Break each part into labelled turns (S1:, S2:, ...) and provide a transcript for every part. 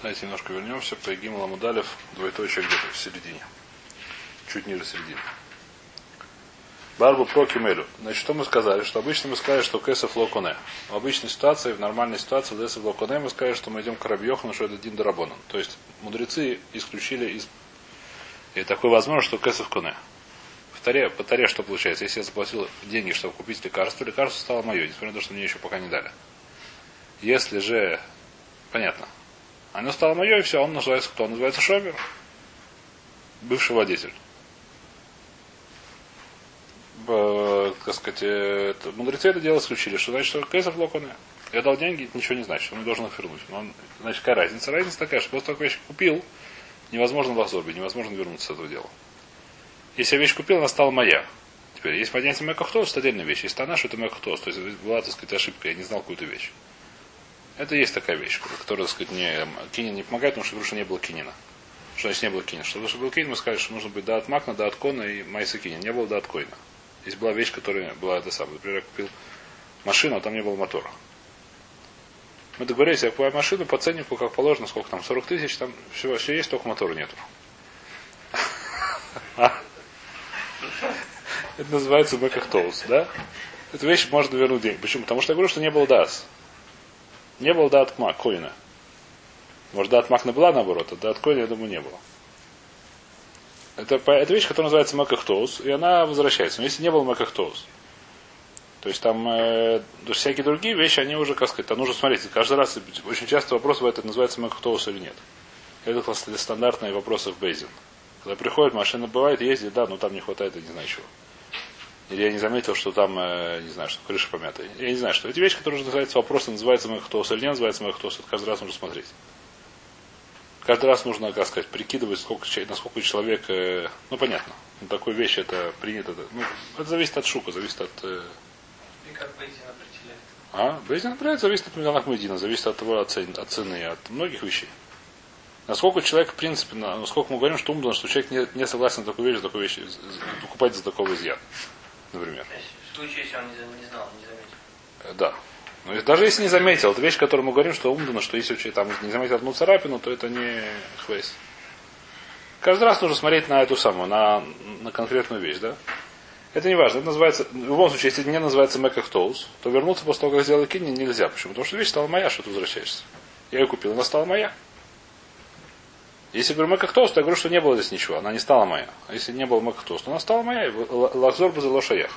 S1: Давайте немножко вернемся. Поегим Ламудалев, двоеточие где-то в середине. Чуть ниже середины. Барбу про Кимелю. Значит, что мы сказали? Что обычно мы сказали, что Кесов Локоне. В обычной ситуации, в нормальной ситуации, в Кесов Локоне мы сказали, что мы идем к Рабьехану, что это Дин Дарабонан. То есть мудрецы исключили из... И такое возможно, что Кесов Коне. В таре, по таре что получается? Если я заплатил деньги, чтобы купить лекарство, лекарство стало мое, несмотря на то, что мне еще пока не дали. Если же... Понятно. Оно стало мое, и все, он называется кто? Он называется Шобер. Бывший водитель. Б, так сказать, это, мудрецы это дело исключили, что значит, что Кейсов Локоне. Я дал деньги, ничего не значит, он должен их вернуть. Но он, значит, какая разница? Разница такая, что после того, как вещь купил, невозможно в Азорбе, невозможно вернуться с этого дела. Если я вещь купил, она стала моя. Теперь, если понятие Мэкахтос, это отдельная вещь. Если она, что это Мэкахтос, то есть была, так сказать, ошибка, я не знал какую-то вещь. Это есть такая вещь, которая, так сказать, не, Кинин не помогает, потому что что не было Кинина. Что значит не было Кинина? Чтобы, чтобы был Кинин, мы сказали, что нужно быть да от Макна, да от Кона и Майса Кинин. Не было да от Койна. Здесь была вещь, которая была это самое. Например, я купил машину, а там не было мотора. Мы договорились, я покупаю машину по ценнику, как положено, сколько там, 40 тысяч, там все, все есть, только мотора нету. А? Это называется бэкахтоус, да? Эту вещь можно вернуть деньги. Почему? Потому что я говорю, что не было дас. Не было дат Мак, Коина. Может, дат Мак была наоборот, а дат Коина, я думаю, не было. Это, это вещь, которая называется Макахтоус, и она возвращается. Но если не было Макахтоус, то есть там э, всякие другие вещи, они уже, как сказать, там нужно смотреть. Каждый раз очень часто вопрос бывает, это называется Макахтоус или нет. Это стандартные вопросы в Бейзин. Когда приходит, машина бывает, ездит, да, но там не хватает, я не знаю чего. Или я не заметил, что там, э, не знаю, что крыша помятая. Я не знаю, что. Эти вещи, которые называются вопросы, называются Махтос или не называется Махтос, это каждый раз нужно смотреть. Каждый раз нужно, как сказать, прикидывать, сколько, насколько человек, э, ну понятно, ну, такой вещь это принято. Ну, это зависит от шука, зависит от. Э...
S2: И как Бейзин определяет?
S1: А? Бейзин определяет, зависит от Меданах Медина, зависит от его от цены, от многих вещей. Насколько человек, в принципе, насколько мы говорим, что умно, что человек не, не согласен на такую вещь, такую вещь, покупать за такого изъян например.
S2: В случае, если он не, знал, не заметил.
S1: Э, да. Но даже если не заметил, это вещь, которую мы говорим, что умно, что если человек там не заметил одну царапину, то это не хвейс. Каждый раз нужно смотреть на эту самую, на, на конкретную вещь, да? Это не важно. Это называется, в любом случае, если не называется Мэкахтоус, то вернуться после того, как сделал кинь, нельзя. Почему? Потому что вещь стала моя, что ты возвращаешься. Я ее купил, она стала моя. Если говорю Мэкахтоус, то я говорю, что не было здесь ничего. Она не стала моя. А если не было Мэкахтоус, то она стала моя. Лахзор бы лошаях.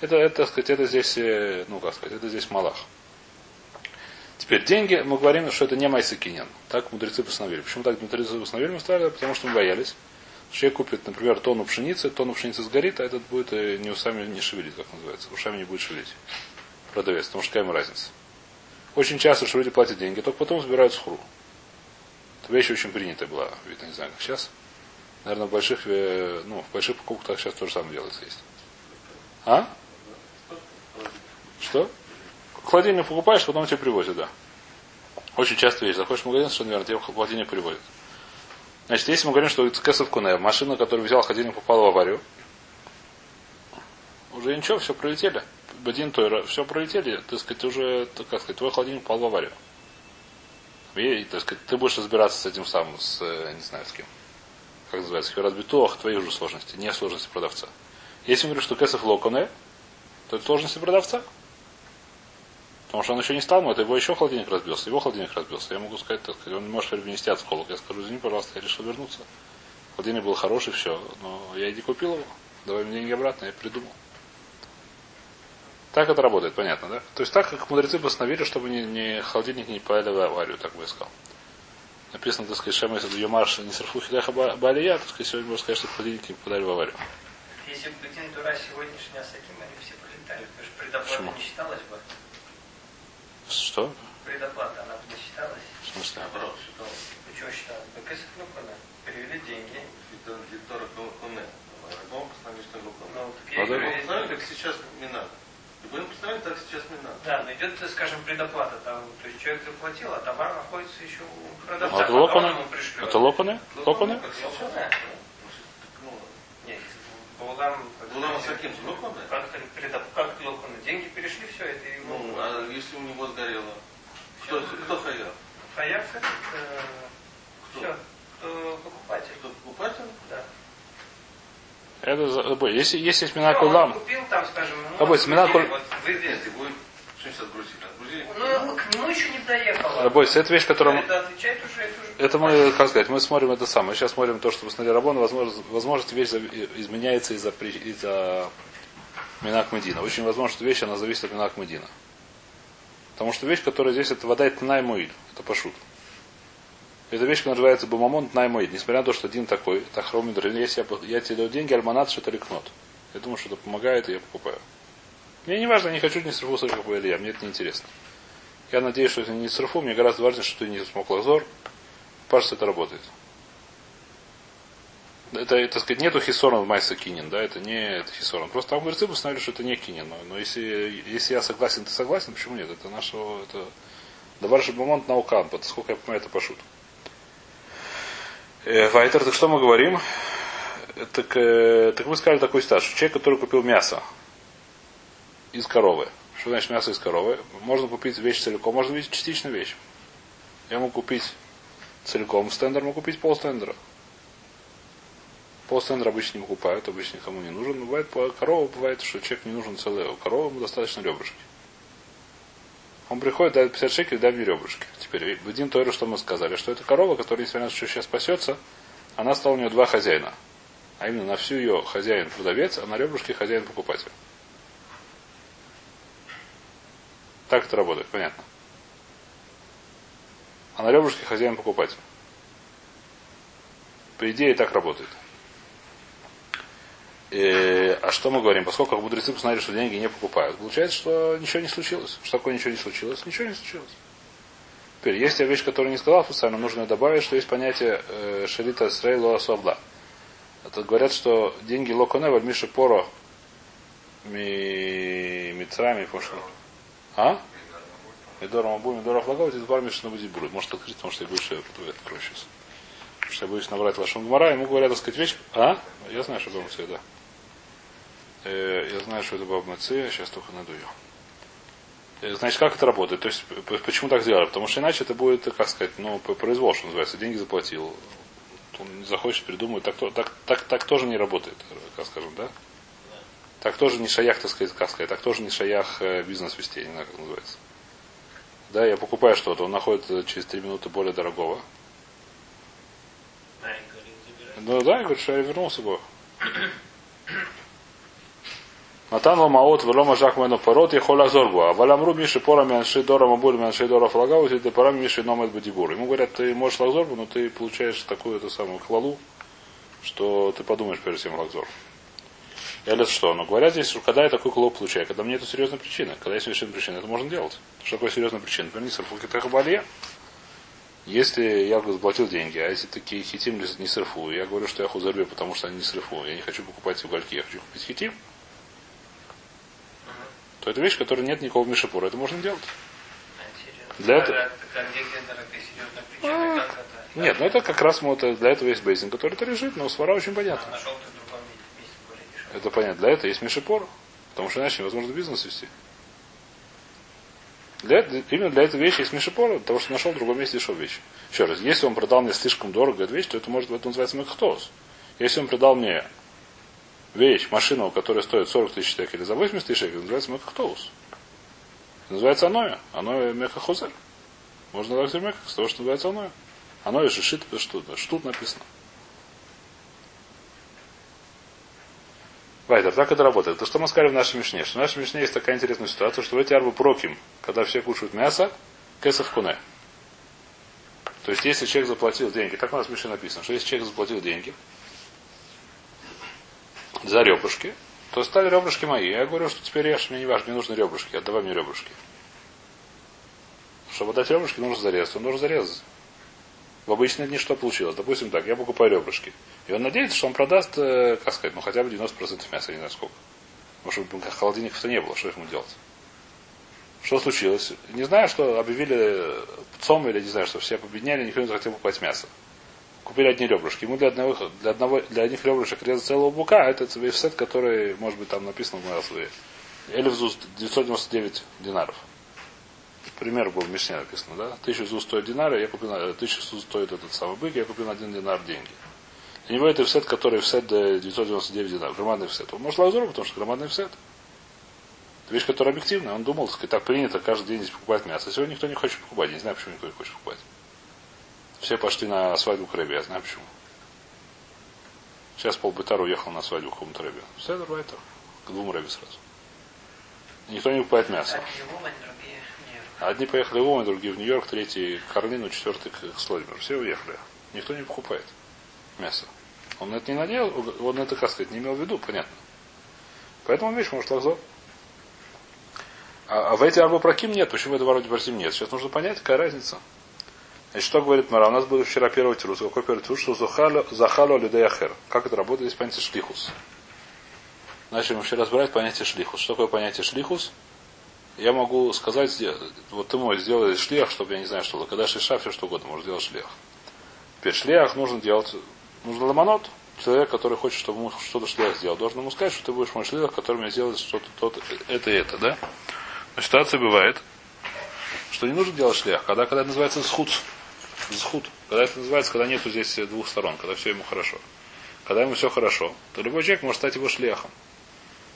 S1: Это, это, так сказать, это здесь, э, ну, как сказать, это здесь Малах. Теперь деньги, мы говорим, что это не Майсакинен. Так мудрецы постановили. Почему так мудрецы постановили? Мы ставили, потому что мы боялись. Человек купит, например, тонну пшеницы, тонну пшеницы сгорит, а этот будет э, не усами не шевелить, как называется. Ушами не будет шевелить. Продавец. Потому что какая ему разница. Очень часто, что люди платят деньги, только потом собирают схру. Это вещь очень принятая была, видно, не знаю, как сейчас. Наверное, в больших, э, ну, в больших покупках сейчас то же самое делается есть. А? Что? Холодильник покупаешь, потом тебе привозят, да. Очень часто вещь. Заходишь в магазин, что, наверное, тебе холодильник привозят. Значит, если мы говорим, что Кэсов Куне, машина, которую взял холодильник, попала в аварию, уже ничего, все пролетели. Бадин Тойра, все пролетели, так сказать, уже, как сказать, твой холодильник попал в аварию. И, так сказать, ты будешь разбираться с этим самым, с, э, не знаю, с кем. Как называется, хирадбитох, твои уже сложности, не сложности продавца. Если мы говорим, что кесов локоне, то это сложности продавца. Потому что он еще не стал мой, это его еще холодильник разбился, его холодильник разбился. Я могу сказать, так сказать, он не может принести от сколок. Я скажу, извини, пожалуйста, я решил вернуться. Холодильник был хороший, все. Но я иди купил его. Давай мне деньги обратно, я придумал. Так это работает, понятно, да? То есть так, как мудрецы постановили, чтобы не, не холодильник не попали в аварию, так бы я сказал. Написано, так сказать, Шема если Юмарш не сарфу хидаха балия, так сказать, сегодня можно сказать, что холодильники не попадали в аварию.
S2: Если бы Дин Тура сегодняшний Асаким, они все полетали, потому что предоплата Почему? не считалась бы.
S1: Что?
S2: Предоплата, она бы не считалась.
S1: В смысле?
S2: Наоборот, считалась. Почему считалась? Так если Лукана перевели деньги.
S3: Дитора Коне. По-моему, постановили, что Лукана.
S2: Ну, так я говорю,
S3: знаю, как сейчас не надо. Будем представить, так сейчас не надо.
S2: Да, но идет, скажем, предоплата. Там, то есть человек заплатил, а товар находится еще у продавца.
S1: А это лопаны? Это лопаны? Лопаны?
S2: Нет, Булам...
S3: Булам Саким лопаны?
S2: Как, как лопаны? Деньги перешли, все это
S3: ему... Ну, а если у него сгорело? Кто, кто хаяв?
S2: Хаяв этот, э,
S3: Кто?
S2: все, кто покупатель.
S3: Кто покупатель?
S2: Да.
S1: Это за- забой. Если, есть
S2: Всё, он
S1: кулам,
S2: купил там, скажем, ну? Ну, еще не доехало.
S1: Рабой, это вещь, которая...
S2: Это отвечает уже, это уже...
S1: Это мы, как сказать, мы смотрим это самое. Сейчас смотрим то, что посмотрели Рабон, возможно, возможно, вещь изменяется из-за из-за Минак Медина. Очень возможно, что вещь, она зависит от Минак Медина. Потому что вещь, которая здесь, это вода, это Наймуиль. Это пошут. Эта вещь называется Бумамон Наймуиль. Несмотря на то, что один такой, Тахромидр, если я, я тебе даю деньги, альманат, что-то рекнот. Я думаю, что это помогает, и я покупаю. Мне не важно, я не хочу ни срфу, срфу или я, мне это не интересно. Я надеюсь, что это не срфу, мне гораздо важнее, что ты не смог лазор. Кажется, это работает. Это, так сказать, нету хисорон в майса кинин, да, это не это хисорон. Просто там говорится, постановили, что это не кинин. Но, но если, если я согласен, ты согласен, почему нет? Это нашего, это Давар Шабамонт наукан, сколько я понимаю, это пошут. Э, Вайтер, так что мы говорим? Так, э, так мы сказали такой стаж. Человек, который купил мясо из коровы. Что значит мясо из коровы? Можно купить вещь целиком, можно купить частично вещь. Я могу купить целиком стендер, могу купить полстендера. Полстендера обычно не покупают, обычно никому не нужен. Бывает корова, бывает, что человек не нужен целый. У коровы ему достаточно ребрышки. Он приходит, дает 50 шекелей, мне ребрышки. Теперь один Тойру, что мы сказали, что это корова, которая, несмотря на то, что сейчас спасется, она стала у нее два хозяина. А именно на всю ее хозяин продавец, а на ребрышке хозяин покупатель. Так это работает, понятно. А на ребрышке хозяин покупатель. По идее так работает. Э, а что мы говорим? Поскольку мудрецы посмотрели, что деньги не покупают, получается, что ничего не случилось. Что такое ничего не случилось? Ничего не случилось. Теперь, есть вещь, которую не сказал специально, нужно добавить, что есть понятие э, шарита срей лоа. Это говорят, что деньги локоне вальмиши поро ми мицрами пошло. А? Медором обу, медором флаговать, из бар мишна будет будет. Может открыть, потому что я больше открою сейчас. Потому что я боюсь набрать лошон гмара, ему говорят, так сказать, вещь. А? Я знаю, что бабмцы, да. Э, я знаю, что это бабмцы, сейчас только найду ее. Э, Значит, как это работает? То есть, почему так сделали? Потому что иначе это будет, как сказать, ну, произвол, что называется. Деньги заплатил. Он не захочет, придумает. Так, так, так, так тоже не работает, как скажем, да? Так тоже не шаях, так сказать, как сказать, так тоже не шаях э, бизнес вести, я не знаю, как называется. Да, я покупаю что-то, он находит через три минуты более дорогого. Ну да, я говорю, что я вернулся бы. Натан ламаот велома жак мену порот я холя зорбу. А валямру миши пора менши дора мабуль менши дора флагау, и ты пора миши номет бадибур. Ему говорят, ты можешь лакзорбу, но ты получаешь такую эту самую хвалу, что ты подумаешь перед всем лакзор. Или что? Но говорят здесь, что когда я такой клоп получаю, когда мне это серьезная причина, когда есть совершенно причина, это можно делать. Что такое серьезная причина? Например, не сарфукитахабалье. Если я заплатил деньги, а если такие хитим не сырфу, я говорю, что я хузарбе, потому что они не сырфу, я не хочу покупать угольки, я хочу купить хитим, то это вещь, которая нет никакого мишапура. Это можно делать.
S2: А,
S1: Для этого-
S2: А, а?
S1: Нет, ну это как раз вот э, для этого есть бейзинг, который это лежит, но свара очень
S2: А
S1: понятно.
S2: дешевле.
S1: Это понятно. Для этого есть мишапур, потому что иначе невозможно бизнес вести. Для, именно для этой вещи есть мишапур, для того, что нашел в другом месте дешевую вещь. Еще раз, если он продал мне слишком дорого эту вещь, то это может это называется мекхтоус. Если он продал мне вещь, машину, которая стоит 40 тысяч шекелей за 80 тысяч шекелей, называется мекхтоус. Называется аноя. Аноя мекахозер. Можно так меках, с того, что называется аноя. Аноя же шит, что, что тут написано. Вайдер, так это работает. То, что мы сказали в нашей Мишне, что в нашей Мишне есть такая интересная ситуация, что в эти арбы проким, когда все кушают мясо, кесов куне. То есть, если человек заплатил деньги, так у нас в Мишне написано, что если человек заплатил деньги за ребрышки, то стали ребрышки мои. Я говорю, что теперь ешь, мне не важно, мне нужны ребрышки, отдавай мне ребрышки. Чтобы дать ребрышки, нужно зарезать. Он нужно зарезать. В обычные дни что получилось? Допустим так, я покупаю ребрышки. И он надеется, что он продаст, э, как сказать, ну хотя бы 90% мяса, не знаю сколько. Может быть, холодильников-то не было, что ему делать? Что случилось? Не знаю, что объявили ЦОМ или не знаю, что все победняли, никто не захотел покупать мясо. Купили одни ребрышки. Ему для одного, для одного, для одних ребрышек резать целого бука, а это вейфсет, который, может быть, там написано в Мэлсвее. Эльфзус 999 динаров. пример был в Мишне написано, да? Тысячу зу стоит динара, я купил, на- тысячу зу стоит этот самый бык, я купил на один динар деньги. Для него это всет, который всет до 999 динар, громадный всет. Он может лазуру, потому что громадный всет. Это вещь, которая объективная. Он думал, так, так принято каждый день здесь покупать мясо. Сегодня никто не хочет покупать. Я не знаю, почему никто не хочет покупать. Все пошли на свадьбу к Рэбе, я знаю почему. Сейчас полбытар уехал на свадьбу к какому-то Рэбе. Все, давай так. К двум Рэбе сразу. Никто не покупает мясо.
S2: Одни Умань,
S1: поехали в Омань, другие в Нью-Йорк, третий к Карлину, четвертый к Слоймеру. Все уехали. Никто не покупает мясо. Он это не надел, он это, как сказать, не имел в виду, понятно. Поэтому вещь может лазо. А, а в эти арбопроким нет. Почему в этом арбопроким нет? Сейчас нужно понять, какая разница. Значит, что говорит Мара? У нас был вчера первый тирус. Какой первый тирус? Что захало, людей ахер. Как это работает? Здесь понятие шлихус. Начали мы вчера разбирать понятие шлихус. Что такое понятие шлихус? Я могу сказать, вот ты мой сделай шлях, чтобы я не знаю, что когда шиша, все что угодно, может сделать шлях. Теперь шлях нужно делать, нужно ламанот. Человек, который хочет, чтобы ему что-то шлях сделал, должен ему сказать, что ты будешь мой шлях, который мне сделает что-то, то это и это, да? Но ситуация бывает, что не нужно делать шлях, когда, когда называется схуд. Схуд. Когда это называется, когда нету здесь двух сторон, когда все ему хорошо. Когда ему все хорошо, то любой человек может стать его шляхом.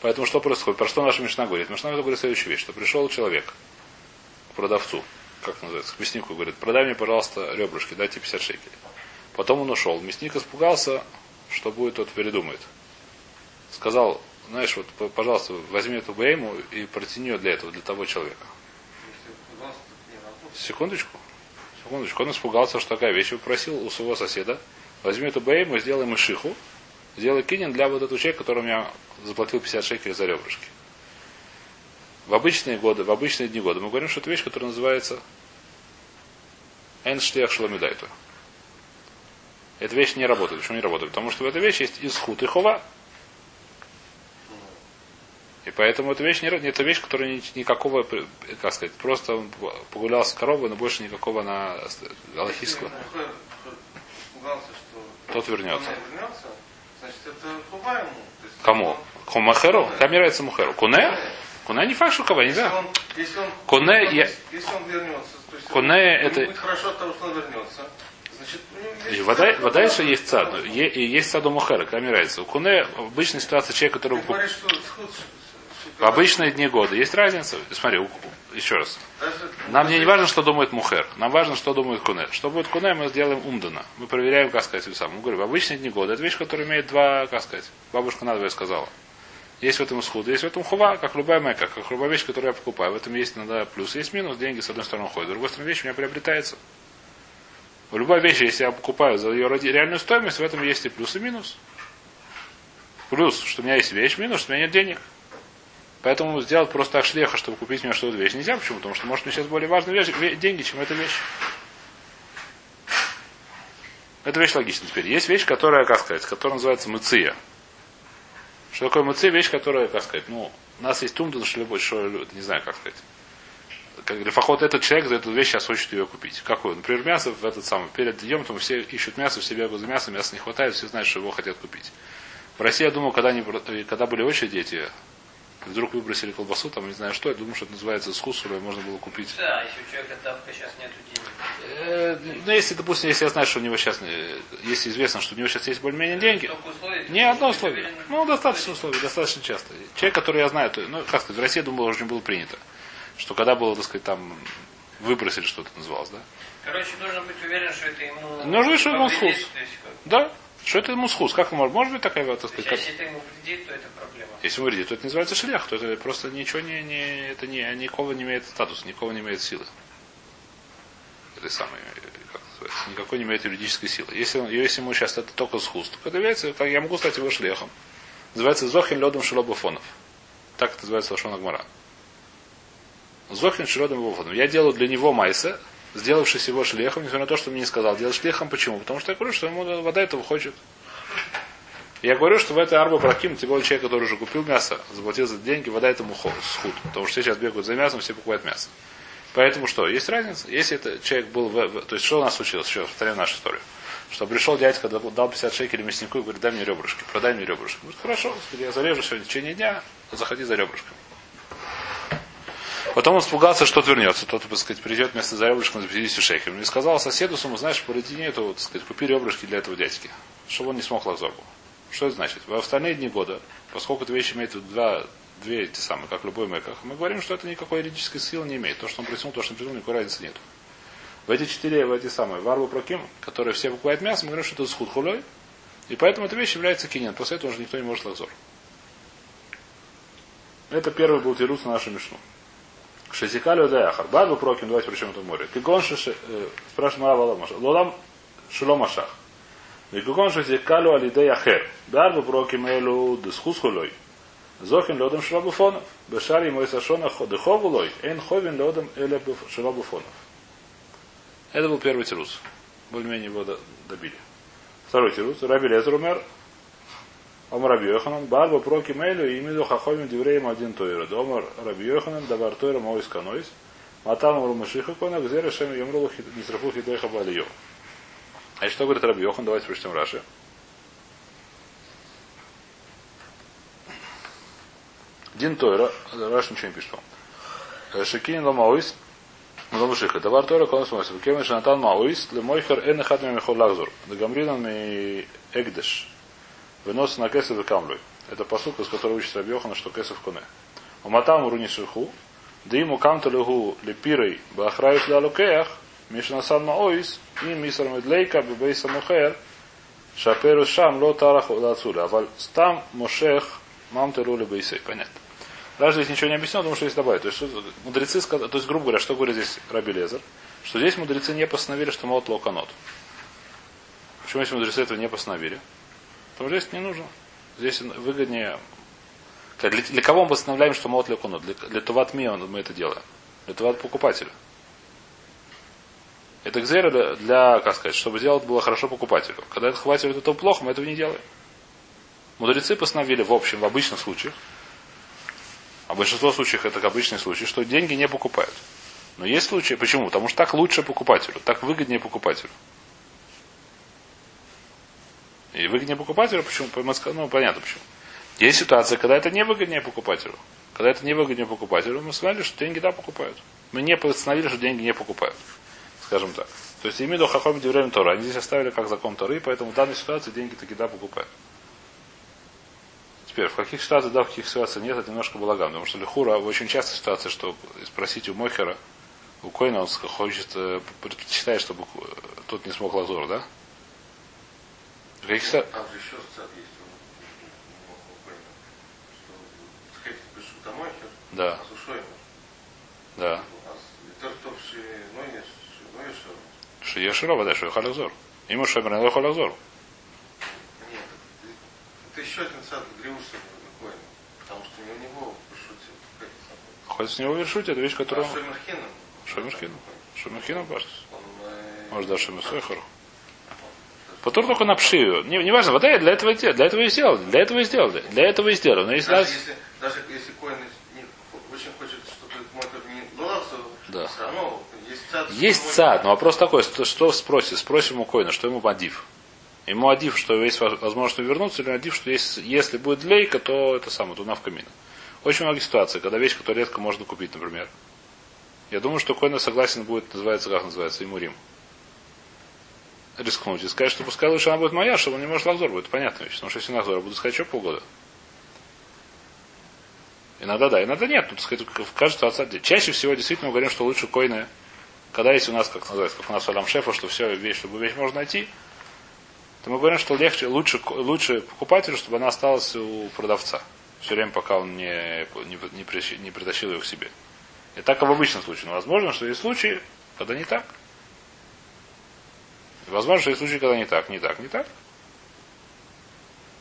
S1: Поэтому что происходит? Про что наша Мишна говорит? Мишна говорит следующую вещь, что пришел человек к продавцу, как называется, к мяснику, говорит, продай мне, пожалуйста, ребрышки, дайте 50 шекелей. Потом он ушел. Мясник испугался, что будет, тот передумает. Сказал, знаешь, вот, пожалуйста, возьми эту бейму и протяни ее для этого, для того человека. Секундочку. Секундочку. Он испугался, что такая вещь. И попросил у своего соседа, возьми эту бейму, сделай мышиху, сделай кинин для вот этого человека, который меня заплатил 50 шекелей за ребрышки. В обычные годы, в обычные дни года мы говорим, что это вещь, которая называется Эншлех Шламидайту. Эта вещь не работает. Почему не работает? Потому что в этой вещи есть исхут и хова. И поэтому эта вещь не это вещь, которая ни- никакого, э, как сказать, просто он погулял с коровой, но больше никакого на
S3: испугался, что
S1: Тот вернется.
S3: вернется, значит, это
S1: Кому? Как мне нравится Мухеру? Куне? Куне не факт, что кого, не знаю.
S3: он-
S1: я-
S3: если он вернется, то есть
S1: Коне
S3: ему
S1: это-
S3: будет хорошо от того, что он вернется, значит, есть
S1: вода, вода еще есть И есть саду Мухера, как нравится. У Куне в обычной ситуации человек,
S3: Ты
S1: который
S3: говоришь, что
S1: в обычные дни года. Есть разница? Смотри, еще раз. Нам не важно, что думает Мухер. Нам важно, что думает Куне. Что будет Куне, мы сделаем умдана. Мы проверяем, как сказать, сам. Мы говорим, в обычные дни года. Это вещь, которая имеет два, как сказать. Бабушка надвое сказала. Есть в этом исход, есть в этом хува, как любая мэка, как любая вещь, которую я покупаю. В этом есть иногда плюс, есть минус, деньги с одной стороны ходят, с другой стороны вещь у меня приобретается. В любой вещи, если я покупаю за ее реальную стоимость, в этом есть и плюс, и минус. Плюс, что у меня есть вещь, минус, что у меня нет денег. Поэтому сделать просто так шлеха, чтобы купить мне что-то вещь нельзя. Почему? Потому что может мне сейчас более важные вещи, ве- деньги, чем эта вещь. Это вещь логична теперь. Есть вещь, которая, как сказать, которая называется мыция. Что такое мыция? Вещь, которая, как сказать, ну, у нас есть умден, что любой, что, не знаю, как сказать. Как, Лефахот этот человек за эту вещь сейчас хочет ее купить. Какой? Например, мясо в этот самый, перед днем там все ищут мясо, все бегают за мясом, мяса не хватает, все знают, что его хотят купить. В России, я думаю, когда, они, когда были очереди эти, вдруг выбросили колбасу, там не знаю что, я думаю, что это называется скус, которую можно было купить.
S2: Да, если у человека давка сейчас нету денег.
S1: Э, Ну, если, допустим, если я знаю, что у него сейчас, э, если известно, что у него сейчас есть более-менее деньги, не одно условие. Ну, достаточно условий, достаточно часто. Человек, который я знаю, то, ну, как сказать, в России, думаю, уже не было принято. Что когда было, так сказать, там выбросили что-то называлось, да?
S2: Короче, нужно быть уверен, что это ему...
S1: Нужно, что
S2: есть как-
S1: Да. Что это ему схуз? Как может, может быть такая, так
S2: То есть,
S1: сказать, как-
S2: если это ему вредит, то это проблема.
S1: если ему вредит, то это называется шлях, то это просто ничего не, не это не, никого не имеет статуса, никого не имеет силы. Это самое, как называется, никакой не имеет юридической силы. Если, если ему сейчас это только схуз, то это является, как я могу стать его шляхом. Называется Зохин ледом шелобофонов. Так это называется Лашон Агмара. Зохин шелодом бофонов. Я делаю для него майса, сделавшись его шлехом, несмотря на то, что мне не сказал. Делать шлехом почему? Потому что я говорю, что ему вода этого хочет. Я говорю, что в этой арбе проким, тем более человек, который уже купил мясо, заплатил за деньги, вода этому схуд. Потому что все сейчас бегают за мясом, все покупают мясо. Поэтому что? Есть разница? Если это человек был в, в- То есть что у нас случилось? Еще повторяю нашу историю. Что пришел дядька, дал 50 шекелей мяснику и говорит, дай мне ребрышки, продай мне ребрышки. Говорит, хорошо, я зарежу сегодня в течение дня, заходи за ребрышками. Потом он испугался, что вернется. Тот, так сказать, придет вместо за ребрышком за 50 шекелем. И сказал соседу своему, знаешь, полетини эту, так сказать, купи ребрышки для этого дядьки. Чтобы он не смог лазорбу. Что это значит? В остальные дни года, поскольку эта вещь имеет два, две эти самые, как любой мэках, мы говорим, что это никакой юридической силы не имеет. То, что он присунул, то, что он придумал, никакой разницы нет. В эти четыре, в эти самые, варву проким, которые все покупают мясо, мы говорим, что это схуд хулой, и поэтому эта вещь является кинен. После этого уже никто не может лазор. Это первый был тирус на нашу мишну. Шесикалю даяхар. Бадбу проким, давайте причем это море. Кигон шеше, э, спрашиваем Рава Ламаша. Лолам шеломашах. Викугон шесикалю алидей ахер. Бадбу проким элу десхус хулой. Зохин лодом шрабуфонов. Бешари мой сашона дыховулой. Эн ховин лодом эле шрабуфонов. Это был первый тирус. Более-менее его добили. Второй тирус. Раби Лезер умер. Омар Раби Йоханан, Барба Проки Мейлю, и Миду Хахомим Дивреем один Тойра. Омар Раби Йоханан, Давар Тойра Моис Канойс, Матам Румашиха Кона, Гзера Шем Йомрулу Нисрафу Хидеха Балио. А что говорит Раби Йохан? Давайте прочтем Раши. Дин Тойра, Раш ничего не пишет вам. Шикинин Ламаоис, Мудамушиха. Давар Тойра Конос Моис. Кемен Шанатан Маоис, Лемойхер Эн Эхад Мемихол Лахзур. Дагамринан Эгдеш. Вынос на кесов и камлю. Это посылка, из которой учится Рабьехана, что кесов коне. Уматам руни шиху, да ему камту легу лепирой бахраюс ля лукеях, мишнасан маоис, и мисар медлейка бебейса мухер, шаперу шам ло тарах лацуля. А там мошех мамте лули бейсей. Понятно. Даже здесь ничего не объяснено, потому что есть добавить. То есть, мудрецы, то есть, грубо говоря, что говорит здесь Раби Лезер? Что здесь мудрецы не постановили, что мот локанот. Почему если мудрецы этого не постановили? Потому что здесь не нужно. Здесь выгоднее. Для, для кого мы восстанавливаем, что мот лекуну? Для, для Туват Мия мы это делаем. Для Туват покупателя. Это кзера для, для, как сказать, чтобы сделать было хорошо покупателю. Когда это хватит это плохо, мы этого не делаем. Мудрецы постановили в общем, в обычных случаях, а большинство случаев это обычные случаи, что деньги не покупают. Но есть случаи, почему? Потому что так лучше покупателю, так выгоднее покупателю. И выгоднее покупателю, почему? Ну, понятно почему. Есть ситуация, когда это не выгоднее покупателю. Когда это не выгоднее покупателю, мы сказали, что деньги да покупают. Мы не постановили, что деньги не покупают. Скажем так. То есть имею хахом время Тора. Они здесь оставили как закон Торы, поэтому в данной ситуации деньги таки да покупают. Теперь, в каких ситуациях да, в каких ситуациях нет, это немножко балаган. Потому что Лихура очень часто ситуация, что спросить у Мохера, у Койна, он хочет, э, предпочитает, чтобы тот не смог лазур, да?
S3: Там же еще сцеп есть Коина. Что
S1: да.
S3: а сушой
S1: Да. Шиеширова, да, что халазор. Ему шемер не халазор.
S3: Нет, это еще один сад Гриуса. Потому что не у него пошутил.
S1: Хоть с него вершуть, это вещь, которую...
S3: А Шомерхином?
S1: Шомерхином. Шомерхином, кажется.
S3: Э,
S1: Может, даже Шомерсойхару. Потом только на пшию. Не, не важно, вода для этого, для этого и сделали. Для этого и сделали. Для этого и сделали. Но если
S3: даже, если, даже если коин очень хочет, чтобы мотор не лазал,
S1: да.
S3: все равно есть цад.
S1: Есть цад, но вопрос такой, что, что спросит? Спросим у коина, что ему адив. Ему адив, что есть возможность вернуться, или адив, что есть, если будет лейка, то это самое, то в камин. Очень много ситуаций, когда вещь, которую редко можно купить, например. Я думаю, что Койна согласен будет, называется, как называется, ему Рим рискнуть и сказать, что пускай лучше она будет моя, чтобы он не может лазор будет. Понятная вещь. Потому что если лазор, буду сказать, что полгода. Иногда да, иногда нет. Тут сказать, в каждой ситуации. Чаще всего действительно мы говорим, что лучше койны, когда есть у нас, как называется, как у нас Алям Шефа, что все вещь, чтобы вещь можно найти, то мы говорим, что легче, лучше, лучше покупателю, чтобы она осталась у продавца. Все время, пока он не, не, не, притащил ее к себе. И так в обычном случае. Но возможно, что есть случаи, когда не так. Возможно, что есть случаи, когда не так, не так, не так.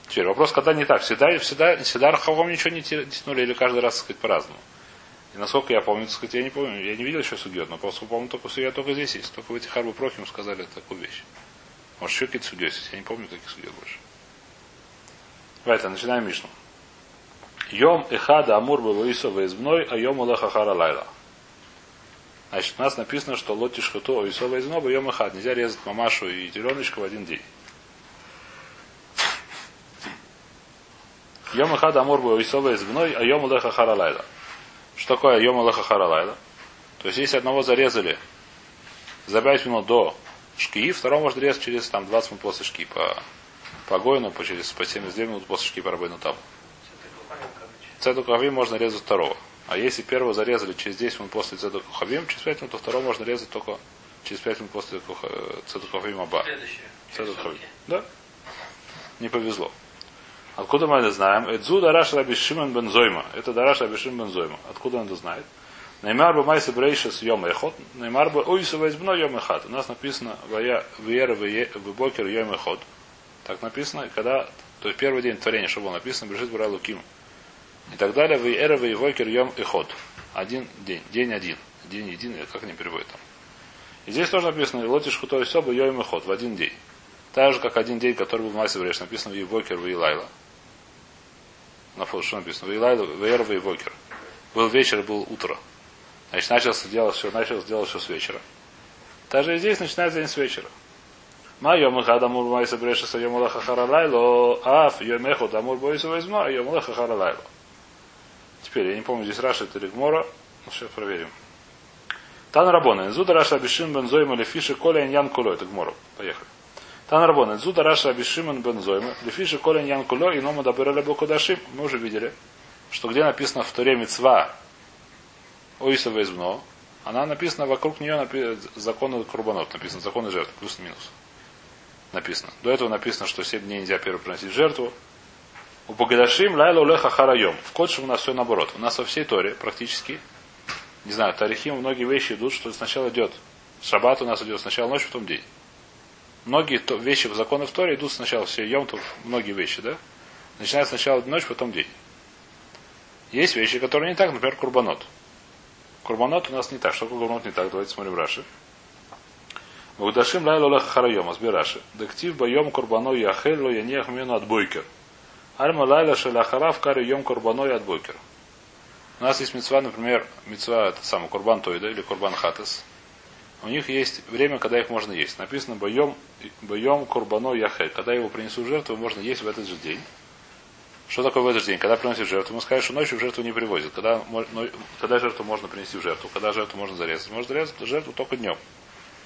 S1: Теперь вопрос, когда не так. Всегда, всегда, всегда Рахавом ничего не тянули или каждый раз, так сказать, по-разному. И насколько я помню, так сказать, я не помню, я не видел еще судьет, но просто помню, только судья только здесь есть. Только в этих Харбу Прохим сказали такую вещь. Может, еще какие-то судьи есть, я не помню таких судьев больше. Давайте, начинаем Мишну. Йом эхада амур баваисова избной, а йом улахахара лайла. Значит, у нас написано, что лоти шхуту ойсова из ноба йом хад. Нельзя резать мамашу и теленочка в один день. Йом хад амур бы ойсова из а йом леха харалайла. Что такое Йома Лахахаралайла? То есть, если одного зарезали за 5 минут до шки, второго можно резать через там, 20 минут после шки по, по Гойну, по, через, по 72 минут после шки по Рабейну Табу. Цеду Кухавим можно резать второго. А если первого зарезали через 10 минут после Цеду Кухавим, через 5 минут, то второго можно резать только через 5 минут после Цеду Кухавим Аба.
S2: Следующее.
S1: Цеду
S2: Через
S1: Кухавим.
S2: сутки.
S1: Да. Не повезло. Откуда мы это знаем? Эдзу Дараш Раби Шимон бен Зойма. Это Дараш Раби Шимон бен Зойма. Откуда он это знает? Неймар бы майса брейша с йом эхот. Неймар бы ойсова избно йом эхат. У нас написано вая вера в бокер йом эхот. Так написано, когда, то есть первый день творения, что было написано, бежит бра луким. И так далее, в эра в вокер йом эхот. Один день, день один. День един, как они переводят там. И здесь тоже написано, лотиш хутой соба йом эхот, в один день. Так же, как один день, который был в Майсе Бреш, написано в Вокер, в Илайла. На фото, что написано? В Илайла, в Эр, в Вокер. Был вечер, был утро. Значит, начался делать все, начал делать все с вечера. Также и здесь начинается день с вечера. Ма йом эхад амур майса бреша са йом харалайло, аф йом эхот амур бойса возьма, йом леха харалайло. Теперь, я не помню, здесь Раша это или Гмора, ну сейчас проверим. Тан Рабона, Инзуда Раша Абишин Бензойма Лефиши Коля Иньян Куло, это Гмора. Поехали. Тан Рабона, Инзуда Раша Абишин Бензойма Лефиши Коля Иньян Куло, и Нома Дабырали Бокудашим. Мы уже видели, что где написано в Туре Мицва Оисова Избно, она написана вокруг нее напи- законы Курбанот, написано законы жертв, плюс-минус. Написано. До этого написано, что 7 дней нельзя первый приносить жертву. У Богадашим Лайла Улеха Харайом. В Кодше у нас все наоборот. У нас во всей Торе практически, не знаю, Тарихим многие вещи идут, что сначала идет. Шаббат у нас идет сначала ночь, потом день. Многие то- вещи в законах в Торе идут сначала все Йомтов, многие вещи, да? Начинают сначала ночь, потом день. Есть вещи, которые не так, например, Курбанот. Курбанот у нас не так. Что Курбанот не так? Давайте смотрим Раши. Вагдашим лайло леха харайом, азби Раши. Дектив байом курбано яхель ло янех бойкер. Альма лайла шелахарав кари йом курбано и от бойкер. У нас есть мецва, например, мецва это самый курбан тойда или курбан хатес. У них есть время, когда их можно есть. Написано боем, боем курбано яхель. Когда его принесу в жертву, можно есть в этот же день. Что такое в этот же день? Когда приносит жертву? Мы скажем, что ночью в жертву не привозят. Когда, когда жертву можно принести в жертву? Когда жертву можно зарезать? Можно зарезать жертву только днем.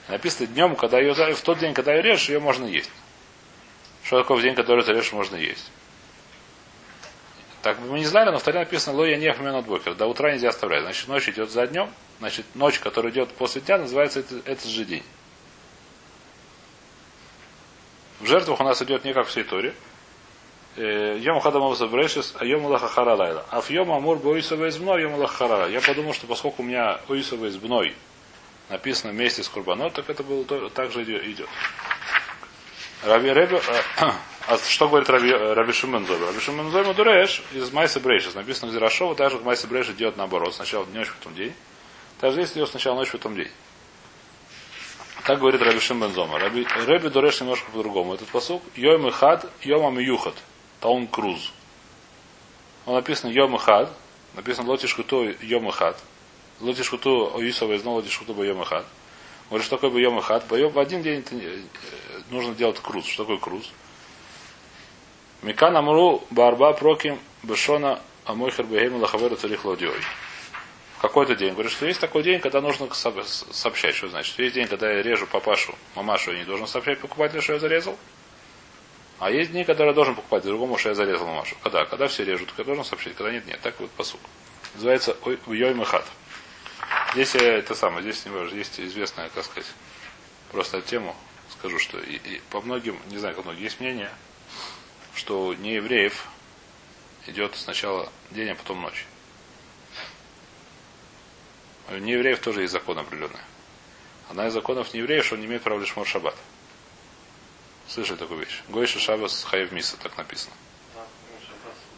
S1: Написано днем, когда ее в тот день, когда ее режешь, ее можно есть. Что такое в день, который зарежешь, можно есть? Так бы мы не знали, но в Таре написано Лоя не от бокер. До утра нельзя оставлять. Значит, ночь идет за днем. Значит, ночь, которая идет после дня, называется это- этот же день. В жертвах у нас идет не как в всей Торе. Э, Йом хадамов забрешис, а йом лаха харалайла. А в йом амур боисова избной, йом лаха. Я подумал, что поскольку у меня оисова избной написано вместе с Курбанот, так это было то- так же идет. Раби Ребе, э, а что говорит Раби, э, Раби Шимон Зойма? Раби Шимон Зойма Дуреш из Майса Брейшис. Написано в Зирашова, так же как Майса Брейшис идет наоборот. Сначала ночь, потом день. Также здесь идет сначала ночь, потом день. Так говорит Раби Зома. Раби, Раби Дуреш немножко по-другому. Этот посук Йом Хад, Йом Амиюхат. Таун Круз. Он написан Йом и Хад. Написано Лотишкуту Йом Хад. Лотишкуту Оисова из Лотишкуту Йом Хад. Говорит, что такое Йом Хад? Боем в один день э, нужно делать круз. Что такое круз? Микан Амру Барба Проким Бешона Амойхер Бегейм Лахаверу Царих Лодиой. В какой-то день. Говорит, что есть такой день, когда нужно со- сообщать. Что значит? Есть день, когда я режу папашу, мамашу, я не должен сообщать покупателю, что я зарезал. А есть дни, когда я должен покупать другому, что я зарезал мамашу. Когда? Когда все режут, когда должен сообщить, когда нет, нет. Так вот посук. Называется Йой Мехат. Здесь я это самое, здесь есть известная, как сказать, просто тему, скажу, что и, и по многим, не знаю, как многие, есть мнение, что у неевреев идет сначала день, а потом ночь. У неевреев тоже есть закон определенный. Одна из законов неевреев, что он не имеет права лишь шаббат. Слышали такую вещь? Гойша Шабас Хаев Миса, так написано.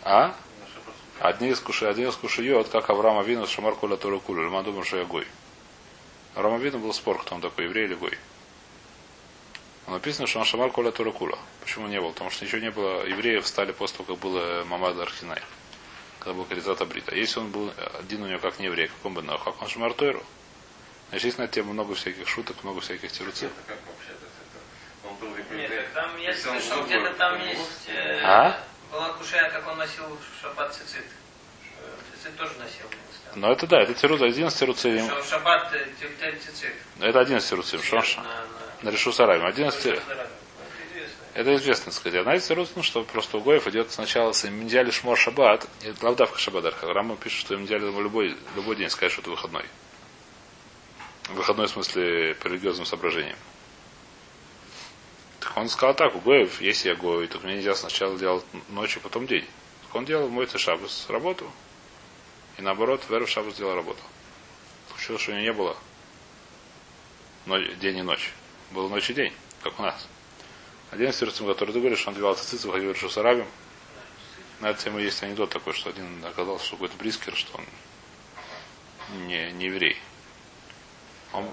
S1: А? Одни из куши, один из кушиот, как Авраам Авину, Шамар Куля Туру Куля. Льма думаю, что я Гой. Авраам Авину был спор, кто он такой, еврей или Гой. Но написано, что он Шамар Куля Туру Кула. Почему не был? Потому что ничего не было. Евреев стали после того, как было Мамад Архинай. Когда был Каризат Абрита. А Если он был один у него как не еврей, как он бы на как он Шамар Тойру. Значит, есть на тему много всяких шуток, много всяких тируцев.
S3: Он был
S2: Нет, так там я слышал, где-то там есть... э,
S1: А?
S2: Была кушая, как он носил шаббат цицит. Э, 11 тоже насел.
S1: Но это да, это тирут, 11 руцим.
S2: Что шаббат э, тюльтель цицит.
S1: Это 11 руцим. Что ж?
S2: На- на-
S1: На решу. 11
S2: Это известно.
S1: Это известно, сказать. Рус, ну, что просто у Гоев идет сначала с Миндиали Шмор Шаббат, и Лавдавка Шаббат, Рама пишет, что Миндиали любой, любой день скажет, что это выходной. Выходной в смысле по религиозным соображениям. Так он сказал так, у Гоев, если я Гой, то мне нельзя сначала делать ночью, потом день. Так он делал мой Шаббас работу, и наоборот, Веру Шаббас делал работу. Получилось, что у него не было но- день и ночь. Был ночь и день, как у нас. Один из сердцем, который ты говоришь, он девал цицицу, ходил в с арабем. На эту тему есть анекдот такой, что один оказался, что какой-то брискер, что он не, не еврей. Он,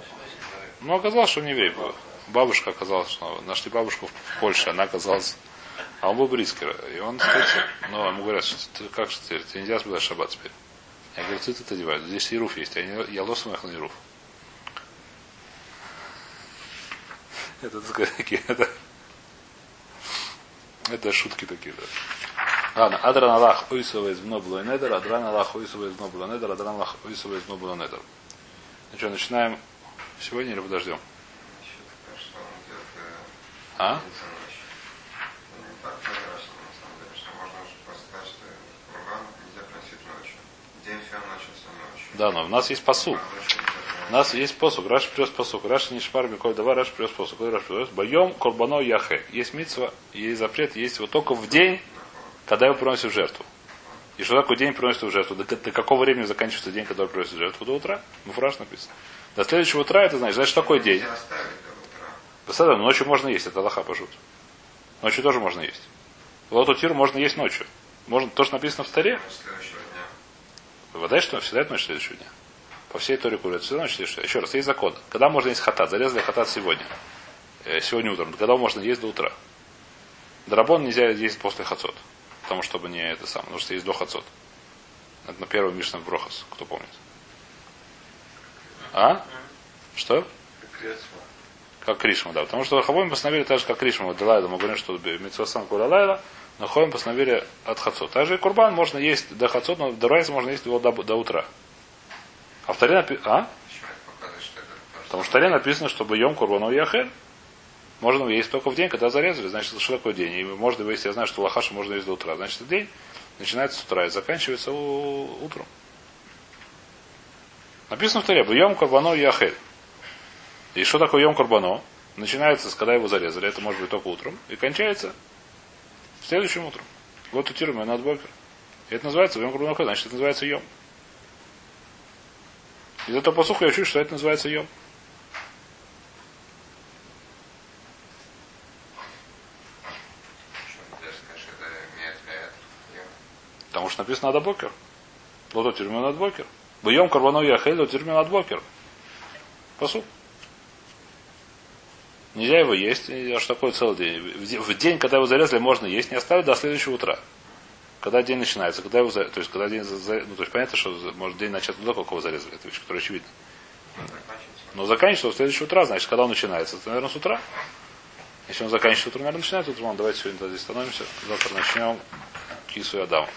S1: ну, оказалось, что он не еврей был. Бабушка оказалась, что нашли бабушку в Польше, она оказалась, а он был брискер. И он, сказать, ну, ему говорят, что ты как же теперь, тебе нельзя соблюдать шаббат теперь. Я говорю, цицит одевают, здесь ируф есть, а не- я лосом их на ируф. Это, такие, это, это шутки такие, да. Ладно, Адран Аллах Уисова из Мнобло Недер, Адран Аллах Уисова из Мнобло Недер, Адран Аллах Уисова из Мнобло Недер. Ну что, начинаем сегодня или подождем? А? Да, но у нас есть посуд. У нас есть посук. Раш привез посук. Раш не шпар миколь давай, Раш привез посук. Раш привез? Боем корбано яхе. Есть митсва, есть запрет, есть его только в день, когда его приносят в жертву. И что такое день приносит в жертву? До, до какого времени заканчивается день, когда приносит в жертву? До утра. Муфраш написано. До следующего утра это значит, знаешь, что такое день?
S3: Утра.
S1: Посада, ночью можно есть, это Аллаха пожут. Ночью тоже можно есть. Лоту тир можно есть ночью. Можно, то, что написано в таре,
S3: Ночь следующего дня.
S1: Вода что? Всегда это ночь следующего дня. По всей Торе курят. Ночь следующего дня. Еще раз, есть закон. Когда можно есть хатат? Зарезали хатат сегодня. Э, сегодня утром. Когда можно есть до утра? Драбон нельзя есть после хацот. Потому чтобы не это самое. Потому что есть до хацот. Это на первом Мишна в Брохас, кто помнит. А? Что?
S3: Как
S1: Кришма, да. Потому что Хавоим постановили так же, как Кришма. Вот Делайда, мы говорим, что Митсвасан Куля но Хавоим постановили от Хацот. Также и Курбан можно есть до Хацот, но до Райса можно есть его до, до утра. А в Таре напи- А? Потому что в Таре написано, чтобы ем Курбану Яхель. Можно есть только в день, когда зарезали. Значит, что такое день? И можно есть, я знаю, что лахаша можно есть до утра. Значит, день начинается с утра и заканчивается утром. Написано в Таре, Йом Курбану Яхель. И что такое Йом Курбано? Начинается, с когда его зарезали, это может быть только утром, и кончается следующим утром. Вот у Тирма над Бокер. И это называется Йом Курбано Яхель, значит, это называется Йом. Из этого посуха я учу, что это называется Йом.
S3: Это?
S1: Потому что написано Адабокер. Лото тюрьму над бокер. Бьем карбану яхель, лото тюрьму над бокер. Посуд. Нельзя его есть, а что такое целый день? В де- В день, когда его зарезали, можно есть, не оставить до следующего утра. Когда день начинается, когда его за- то есть когда день за- ну, то есть понятно, что может день начаться до того, как его зарезали, это вещь, которая очевидна. Но заканчивается в следующее утро, значит, когда он начинается, это, наверное, с утра. Если он заканчивается утром, наверное, начинается утром. Давайте сегодня здесь становимся. Завтра начнем Кису и Адаму.